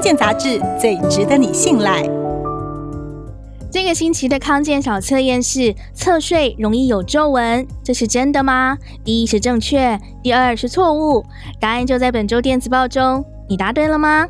康健杂志最值得你信赖。这个星期的康健小测验是侧睡容易有皱纹，这是真的吗？第一是正确，第二是错误。答案就在本周电子报中，你答对了吗？